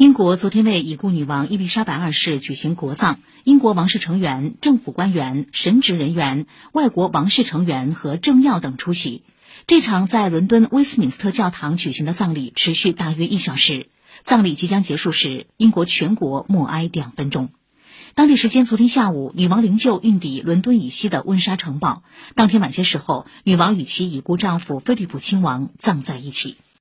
英国昨天为已故女王伊丽莎白二世举行国葬英国王室成员政府官员神职人员外国王室成员和政要等出席。这场在伦敦威斯敏斯特教堂举行的葬礼持续大约一小时。葬礼即将结束时英国全国默哀两分钟。当地时间昨天下午女王灵柩运抵伦敦以西的温莎城堡。当天晚些时候女王与其已故丈夫菲利普亲王葬在一起。